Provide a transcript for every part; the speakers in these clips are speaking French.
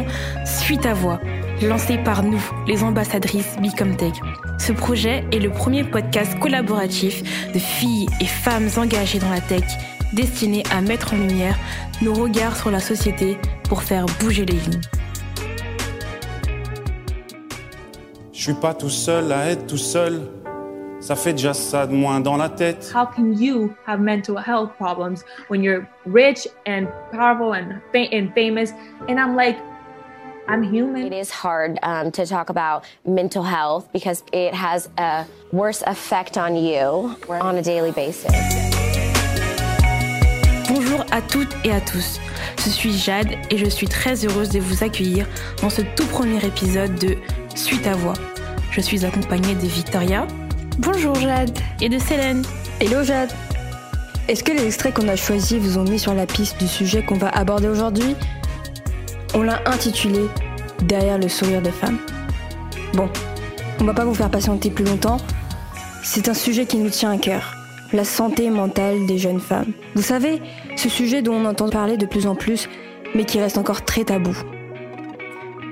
l'émission Suite à Voix, lancée par nous, les ambassadrices Bicomtech. Ce projet est le premier podcast collaboratif de filles et femmes engagées dans la tech, destiné à mettre en lumière nos regards sur la société pour faire bouger les lignes. Je suis pas tout seul à être tout seul. Ça fait déjà ça de moins dans la tête. How can you have mental health problems when you're rich and powerful and, fa- and famous? And I'm like, I'm human. It is hard um, to talk about mental health because it has a worse effect on you on a daily basis. Bonjour à toutes et à tous. Je suis Jade et je suis très heureuse de vous accueillir dans ce tout premier épisode de Suite à Voix. Je suis accompagnée de Victoria. Bonjour Jade. Et de Célène. Hello Jade. Est-ce que les extraits qu'on a choisis vous ont mis sur la piste du sujet qu'on va aborder aujourd'hui? On l'a intitulé Derrière le sourire des femmes. Bon, on va pas vous faire patienter plus longtemps. C'est un sujet qui nous tient à cœur. La santé mentale des jeunes femmes. Vous savez, ce sujet dont on entend parler de plus en plus, mais qui reste encore très tabou.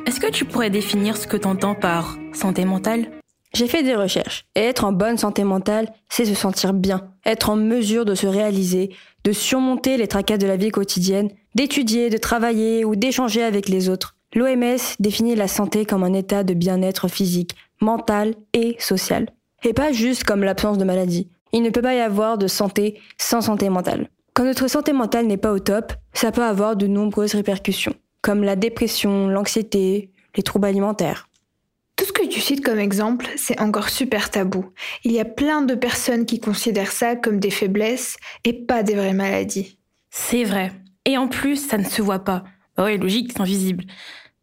Est-ce que tu pourrais définir ce que tu entends par santé mentale? J'ai fait des recherches. Et être en bonne santé mentale, c'est se sentir bien, être en mesure de se réaliser, de surmonter les tracas de la vie quotidienne, d'étudier, de travailler ou d'échanger avec les autres. L'OMS définit la santé comme un état de bien-être physique, mental et social. Et pas juste comme l'absence de maladie. Il ne peut pas y avoir de santé sans santé mentale. Quand notre santé mentale n'est pas au top, ça peut avoir de nombreuses répercussions, comme la dépression, l'anxiété, les troubles alimentaires. Tout ce que tu cites comme exemple, c'est encore super tabou. Il y a plein de personnes qui considèrent ça comme des faiblesses et pas des vraies maladies. C'est vrai. Et en plus, ça ne se voit pas. Bah ouais, logique, c'est invisible.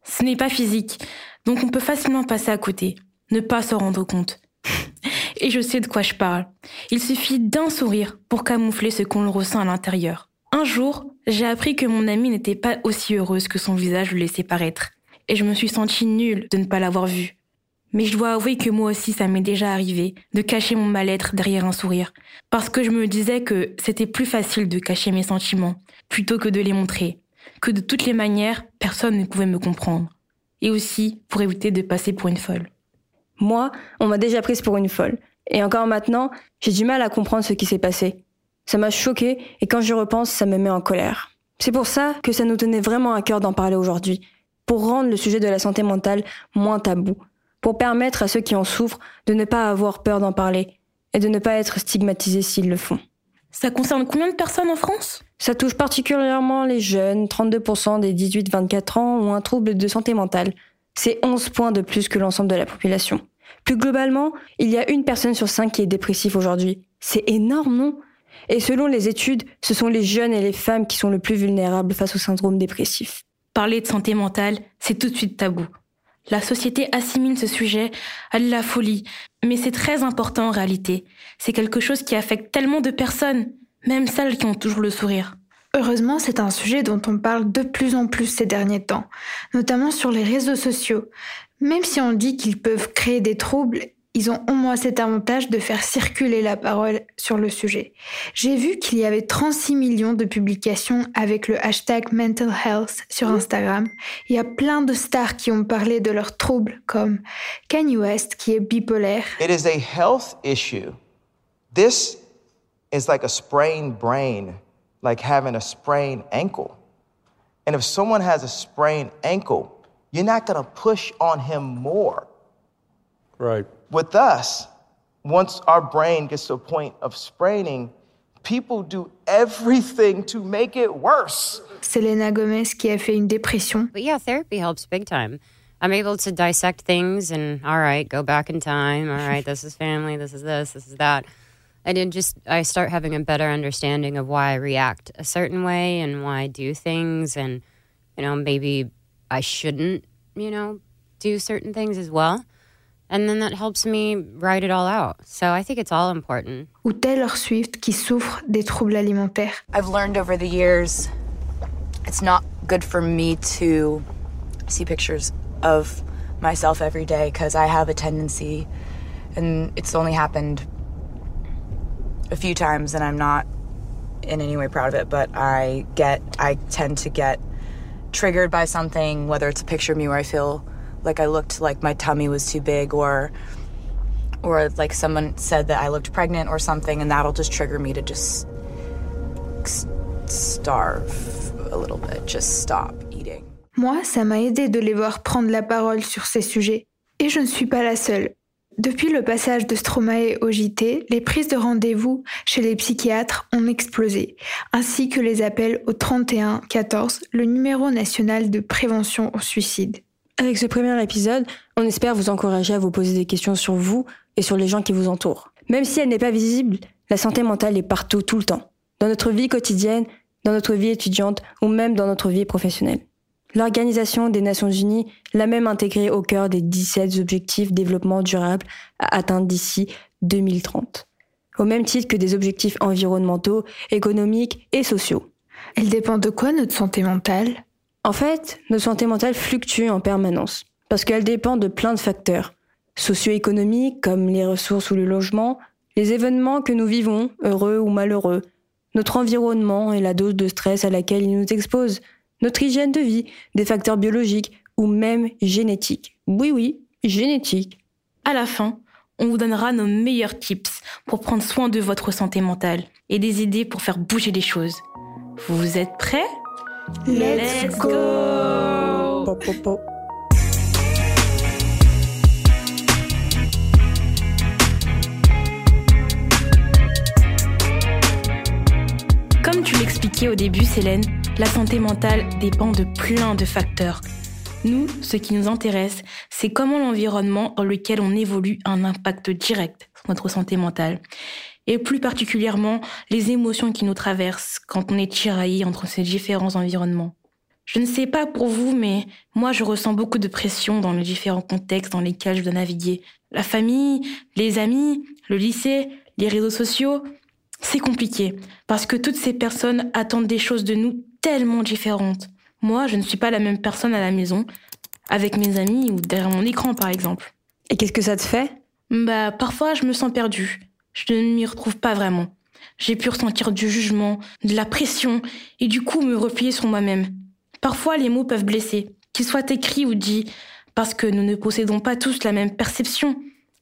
Ce n'est pas physique. Donc on peut facilement passer à côté, ne pas se rendre compte. Et je sais de quoi je parle. Il suffit d'un sourire pour camoufler ce qu'on ressent à l'intérieur. Un jour, j'ai appris que mon amie n'était pas aussi heureuse que son visage le laissait paraître. Et je me suis sentie nulle de ne pas l'avoir vue. Mais je dois avouer que moi aussi ça m'est déjà arrivé de cacher mon mal-être derrière un sourire. Parce que je me disais que c'était plus facile de cacher mes sentiments plutôt que de les montrer. Que de toutes les manières, personne ne pouvait me comprendre. Et aussi pour éviter de passer pour une folle. Moi, on m'a déjà prise pour une folle. Et encore maintenant, j'ai du mal à comprendre ce qui s'est passé. Ça m'a choqué et quand j'y repense, ça me met en colère. C'est pour ça que ça nous tenait vraiment à cœur d'en parler aujourd'hui, pour rendre le sujet de la santé mentale moins tabou, pour permettre à ceux qui en souffrent de ne pas avoir peur d'en parler et de ne pas être stigmatisés s'ils le font. Ça concerne combien de personnes en France? Ça touche particulièrement les jeunes, 32% des 18-24 ans ont un trouble de santé mentale. C'est 11 points de plus que l'ensemble de la population. Plus globalement, il y a une personne sur cinq qui est dépressif aujourd'hui. C'est énorme, non? Et selon les études, ce sont les jeunes et les femmes qui sont le plus vulnérables face au syndrome dépressif. Parler de santé mentale, c'est tout de suite tabou. La société assimile ce sujet à la folie, mais c'est très important en réalité. C'est quelque chose qui affecte tellement de personnes, même celles qui ont toujours le sourire. Heureusement, c'est un sujet dont on parle de plus en plus ces derniers temps, notamment sur les réseaux sociaux. Même si on dit qu'ils peuvent créer des troubles, ils ont au moins cet avantage de faire circuler la parole sur le sujet. J'ai vu qu'il y avait 36 millions de publications avec le hashtag mental health sur Instagram. Il y a plein de stars qui ont parlé de leurs troubles, comme Kanye West qui est bipolaire. It is a health issue. This is like a sprained brain, like having a sprained ankle. And if someone has a sprained ankle, you're not going to push on him more. Right. With us, once our brain gets to a point of spraining, people do everything to make it worse. Selena Gomez qui a fait une dépression. But yeah, therapy helps big time. I'm able to dissect things and, all right, go back in time. All right, this is family, this is this, this is that. And it just, I start having a better understanding of why I react a certain way and why I do things. And, you know, maybe I shouldn't, you know, do certain things as well. And then that helps me write it all out. So I think it's all important. Ou Taylor Swift qui souffre des troubles alimentaires. I've learned over the years it's not good for me to see pictures of myself every day because I have a tendency, and it's only happened a few times, and I'm not in any way proud of it, but I get, I tend to get triggered by something, whether it's a picture of me where I feel like I looked like my tummy was too big or or like someone said that I looked pregnant or something and that'll just trigger me to just starve a little bit, just stop eating. Moi, ça m'a aidé de les voir prendre la parole sur ces sujets. Et je ne suis pas la seule. Depuis le passage de Stromae au JT, les prises de rendez-vous chez les psychiatres ont explosé, ainsi que les appels au 31 14, le numéro national de prévention au suicide. Avec ce premier épisode, on espère vous encourager à vous poser des questions sur vous et sur les gens qui vous entourent. Même si elle n'est pas visible, la santé mentale est partout, tout le temps. Dans notre vie quotidienne, dans notre vie étudiante ou même dans notre vie professionnelle. L'Organisation des Nations Unies l'a même intégré au cœur des 17 objectifs développement durable à atteindre d'ici 2030. Au même titre que des objectifs environnementaux, économiques et sociaux. Elle dépend de quoi notre santé mentale? En fait, notre santé mentale fluctue en permanence, parce qu'elle dépend de plein de facteurs. Socio-économiques comme les ressources ou le logement, les événements que nous vivons, heureux ou malheureux, notre environnement et la dose de stress à laquelle il nous expose, notre hygiène de vie, des facteurs biologiques ou même génétiques. Oui, oui, génétique. À la fin, on vous donnera nos meilleurs tips pour prendre soin de votre santé mentale et des idées pour faire bouger les choses. Vous êtes prêts? Let's go Comme tu l'expliquais au début, Célène, la santé mentale dépend de plein de facteurs. Nous, ce qui nous intéresse, c'est comment l'environnement dans lequel on évolue a un impact direct sur notre santé mentale. Et plus particulièrement, les émotions qui nous traversent quand on est tiraillé entre ces différents environnements. Je ne sais pas pour vous, mais moi je ressens beaucoup de pression dans les différents contextes dans lesquels je dois naviguer. La famille, les amis, le lycée, les réseaux sociaux, c'est compliqué, parce que toutes ces personnes attendent des choses de nous tellement différentes. Moi, je ne suis pas la même personne à la maison, avec mes amis ou derrière mon écran par exemple. Et qu'est-ce que ça te fait? Bah, parfois je me sens perdue. Je ne m'y retrouve pas vraiment. J'ai pu ressentir du jugement, de la pression, et du coup me replier sur moi-même. Parfois les mots peuvent blesser, qu'ils soient écrits ou dits, parce que nous ne possédons pas tous la même perception.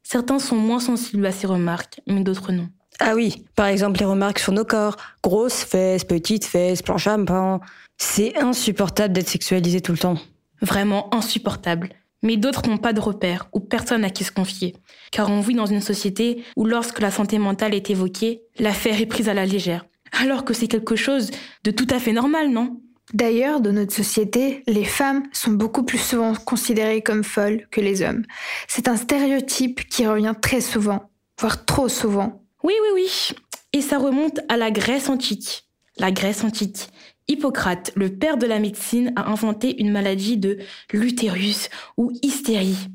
Certains sont moins sensibles à ces remarques, mais d'autres non. Ah oui, par exemple les remarques sur nos corps. Grosses fesses, petites fesses, plan champagne. C'est insupportable d'être sexualisé tout le temps. Vraiment insupportable. Mais d'autres n'ont pas de repères ou personne à qui se confier. Car on vit dans une société où lorsque la santé mentale est évoquée, l'affaire est prise à la légère. Alors que c'est quelque chose de tout à fait normal, non? D'ailleurs, dans notre société, les femmes sont beaucoup plus souvent considérées comme folles que les hommes. C'est un stéréotype qui revient très souvent, voire trop souvent. Oui, oui, oui. Et ça remonte à la Grèce antique. La Grèce antique. Hippocrate, le père de la médecine, a inventé une maladie de l'utérus ou hystérie.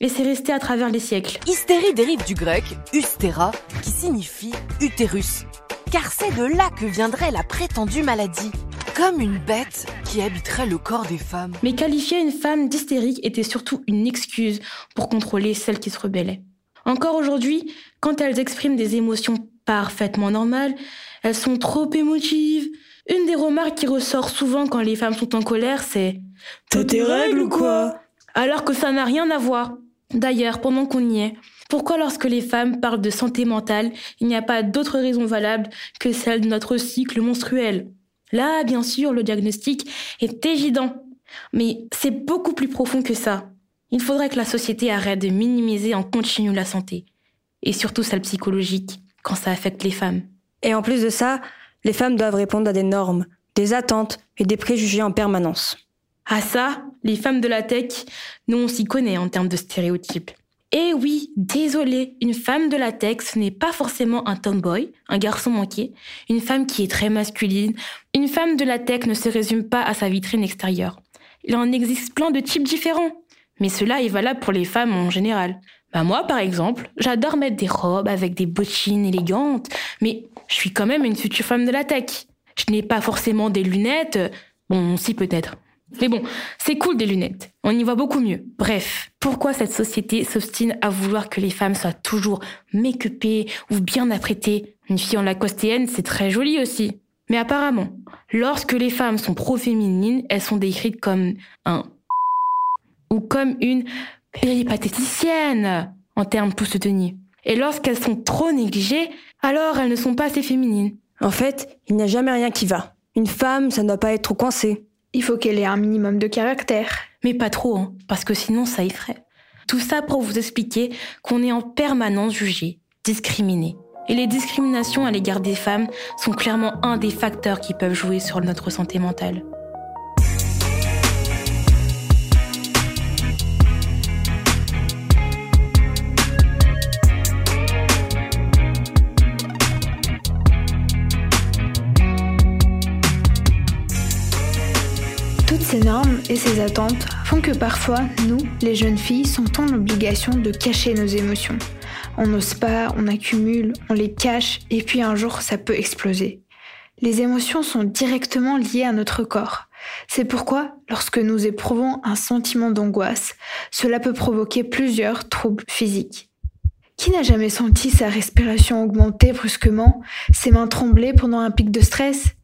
Et c'est resté à travers les siècles. Hystérie dérive du grec ustera, qui signifie utérus. Car c'est de là que viendrait la prétendue maladie. Comme une bête qui habiterait le corps des femmes. Mais qualifier une femme d'hystérique était surtout une excuse pour contrôler celle qui se rebellait. Encore aujourd'hui, quand elles expriment des émotions parfaitement normales, elles sont trop émotives. Une des remarques qui ressort souvent quand les femmes sont en colère, c'est T'as tes règles ou quoi? Alors que ça n'a rien à voir. D'ailleurs, pendant qu'on y est, pourquoi lorsque les femmes parlent de santé mentale, il n'y a pas d'autre raison valable que celle de notre cycle menstruel? Là, bien sûr, le diagnostic est évident. Mais c'est beaucoup plus profond que ça. Il faudrait que la société arrête de minimiser en continu la santé. Et surtout celle psychologique, quand ça affecte les femmes. Et en plus de ça, les femmes doivent répondre à des normes, des attentes et des préjugés en permanence. Ah ça, les femmes de la tech, nous on s'y connaît en termes de stéréotypes. Et oui, désolé, une femme de la tech, ce n'est pas forcément un tomboy, un garçon manqué, une femme qui est très masculine. Une femme de la tech ne se résume pas à sa vitrine extérieure. Il en existe plein de types différents. Mais cela est valable pour les femmes en général. Bah moi, par exemple, j'adore mettre des robes avec des bottines élégantes, mais je suis quand même une future femme de la tech. Je n'ai pas forcément des lunettes. Bon, si peut-être. Mais bon, c'est cool des lunettes. On y voit beaucoup mieux. Bref, pourquoi cette société s'obstine à vouloir que les femmes soient toujours make-upées ou bien apprêtées? Une fille en lacostéenne, c'est très joli aussi. Mais apparemment, lorsque les femmes sont pro-féminines, elles sont décrites comme un ou comme une péripatéticienne en termes tout se tenir. Et lorsqu'elles sont trop négligées, alors elles ne sont pas assez féminines. En fait, il n'y a jamais rien qui va. Une femme, ça ne doit pas être trop coincée. Il faut qu'elle ait un minimum de caractère. Mais pas trop, hein, parce que sinon ça effraie. Tout ça pour vous expliquer qu'on est en permanence jugé, discriminé. Et les discriminations à l'égard des femmes sont clairement un des facteurs qui peuvent jouer sur notre santé mentale. Ces normes et ces attentes font que parfois, nous, les jeunes filles, sentons l'obligation de cacher nos émotions. On n'ose pas, on accumule, on les cache, et puis un jour, ça peut exploser. Les émotions sont directement liées à notre corps. C'est pourquoi, lorsque nous éprouvons un sentiment d'angoisse, cela peut provoquer plusieurs troubles physiques. Qui n'a jamais senti sa respiration augmenter brusquement, ses mains trembler pendant un pic de stress?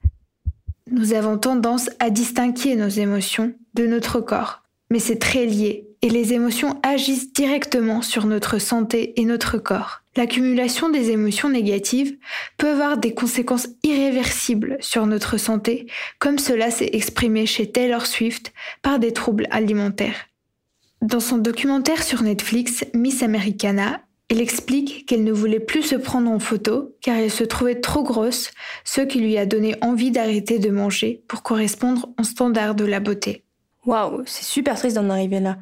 Nous avons tendance à distinguer nos émotions de notre corps, mais c'est très lié et les émotions agissent directement sur notre santé et notre corps. L'accumulation des émotions négatives peut avoir des conséquences irréversibles sur notre santé, comme cela s'est exprimé chez Taylor Swift par des troubles alimentaires. Dans son documentaire sur Netflix, Miss Americana, elle explique qu'elle ne voulait plus se prendre en photo car elle se trouvait trop grosse, ce qui lui a donné envie d'arrêter de manger pour correspondre aux standards de la beauté. Waouh, c'est super triste d'en arriver là.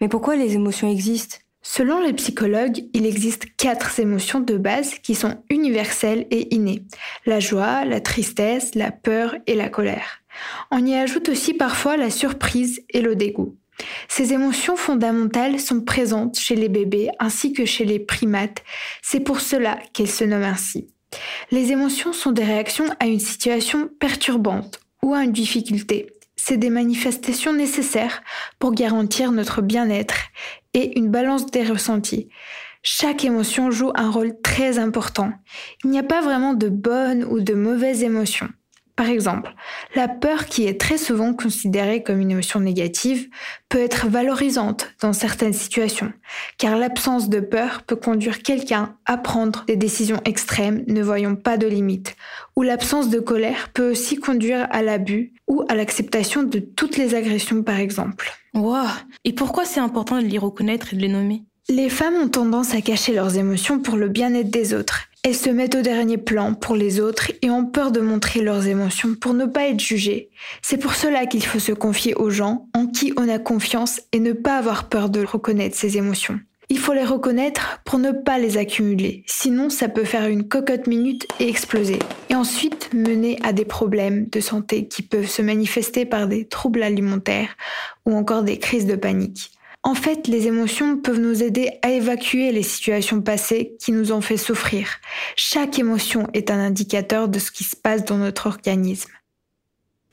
Mais pourquoi les émotions existent? Selon les psychologues, il existe quatre émotions de base qui sont universelles et innées. La joie, la tristesse, la peur et la colère. On y ajoute aussi parfois la surprise et le dégoût. Ces émotions fondamentales sont présentes chez les bébés ainsi que chez les primates. C'est pour cela qu'elles se nomment ainsi. Les émotions sont des réactions à une situation perturbante ou à une difficulté. C'est des manifestations nécessaires pour garantir notre bien-être et une balance des ressentis. Chaque émotion joue un rôle très important. Il n'y a pas vraiment de bonnes ou de mauvaises émotions. Par exemple, la peur qui est très souvent considérée comme une émotion négative peut être valorisante dans certaines situations, car l'absence de peur peut conduire quelqu'un à prendre des décisions extrêmes ne voyant pas de limites, ou l'absence de colère peut aussi conduire à l'abus ou à l'acceptation de toutes les agressions par exemple. Wow. Et pourquoi c'est important de les reconnaître et de les nommer? Les femmes ont tendance à cacher leurs émotions pour le bien-être des autres elles se mettent au dernier plan pour les autres et ont peur de montrer leurs émotions pour ne pas être jugées. C'est pour cela qu'il faut se confier aux gens en qui on a confiance et ne pas avoir peur de reconnaître ses émotions. Il faut les reconnaître pour ne pas les accumuler, sinon ça peut faire une cocotte minute et exploser. Et ensuite mener à des problèmes de santé qui peuvent se manifester par des troubles alimentaires ou encore des crises de panique. En fait, les émotions peuvent nous aider à évacuer les situations passées qui nous ont fait souffrir. Chaque émotion est un indicateur de ce qui se passe dans notre organisme.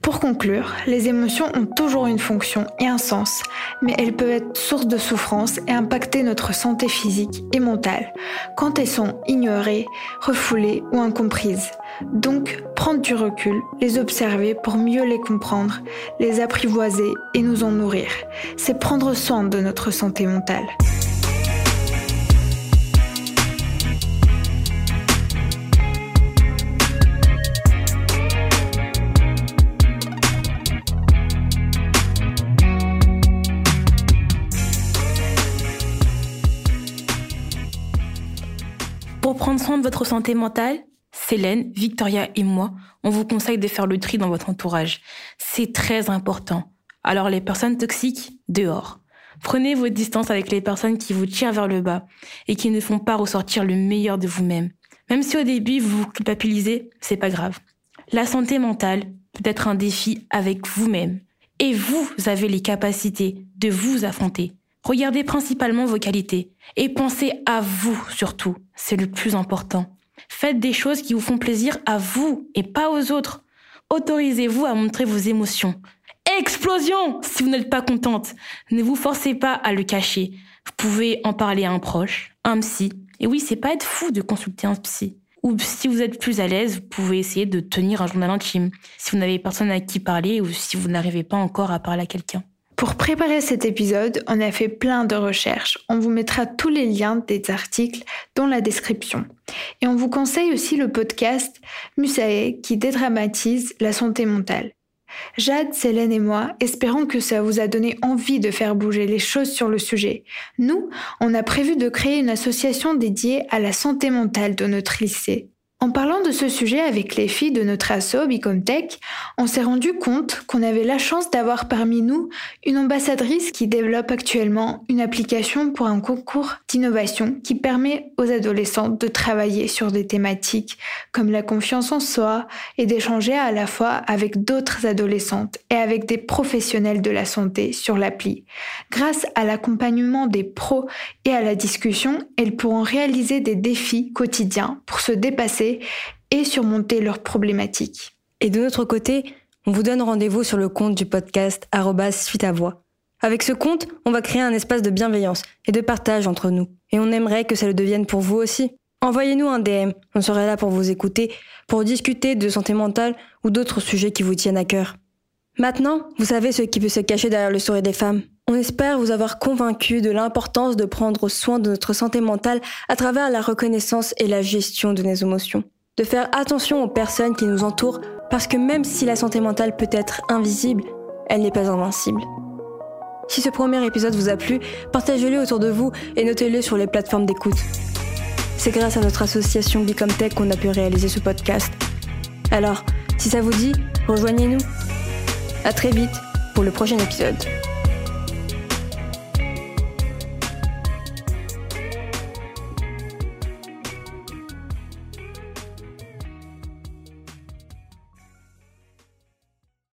Pour conclure, les émotions ont toujours une fonction et un sens, mais elles peuvent être source de souffrance et impacter notre santé physique et mentale quand elles sont ignorées, refoulées ou incomprises. Donc, prendre du recul, les observer pour mieux les comprendre, les apprivoiser et nous en nourrir. C'est prendre soin de notre santé mentale. Prendre de votre santé mentale, Célène, Victoria et moi, on vous conseille de faire le tri dans votre entourage. C'est très important. Alors les personnes toxiques, dehors. Prenez vos distances avec les personnes qui vous tirent vers le bas et qui ne font pas ressortir le meilleur de vous-même. Même si au début vous vous culpabilisez, c'est pas grave. La santé mentale peut être un défi avec vous-même. Et vous avez les capacités de vous affronter. Regardez principalement vos qualités et pensez à vous surtout. C'est le plus important. Faites des choses qui vous font plaisir à vous et pas aux autres. Autorisez-vous à montrer vos émotions. Explosion si vous n'êtes pas contente. Ne vous forcez pas à le cacher. Vous pouvez en parler à un proche, un psy. Et oui, c'est pas être fou de consulter un psy. Ou si vous êtes plus à l'aise, vous pouvez essayer de tenir un journal intime, si vous n'avez personne à qui parler ou si vous n'arrivez pas encore à parler à quelqu'un. Pour préparer cet épisode, on a fait plein de recherches. On vous mettra tous les liens des articles dans la description. Et on vous conseille aussi le podcast Musae qui dédramatise la santé mentale. Jade, Célène et moi espérons que ça vous a donné envie de faire bouger les choses sur le sujet. Nous, on a prévu de créer une association dédiée à la santé mentale de notre lycée. En parlant de ce sujet avec les filles de notre asso Bicomtech, on s'est rendu compte qu'on avait la chance d'avoir parmi nous une ambassadrice qui développe actuellement une application pour un concours d'innovation qui permet aux adolescentes de travailler sur des thématiques comme la confiance en soi et d'échanger à la fois avec d'autres adolescentes et avec des professionnels de la santé sur l'appli. Grâce à l'accompagnement des pros et à la discussion, elles pourront réaliser des défis quotidiens pour se dépasser et surmonter leurs problématiques. Et de notre côté, on vous donne rendez-vous sur le compte du podcast suite. Avec ce compte, on va créer un espace de bienveillance et de partage entre nous. Et on aimerait que ça le devienne pour vous aussi. Envoyez-nous un DM, on serait là pour vous écouter, pour discuter de santé mentale ou d'autres sujets qui vous tiennent à cœur. Maintenant, vous savez ce qui peut se cacher derrière le sourire des femmes. On espère vous avoir convaincu de l'importance de prendre soin de notre santé mentale à travers la reconnaissance et la gestion de nos émotions. De faire attention aux personnes qui nous entourent parce que même si la santé mentale peut être invisible, elle n'est pas invincible. Si ce premier épisode vous a plu, partagez-le autour de vous et notez-le sur les plateformes d'écoute. C'est grâce à notre association Bicomtech qu'on a pu réaliser ce podcast. Alors, si ça vous dit, rejoignez-nous. À très vite pour le prochain épisode.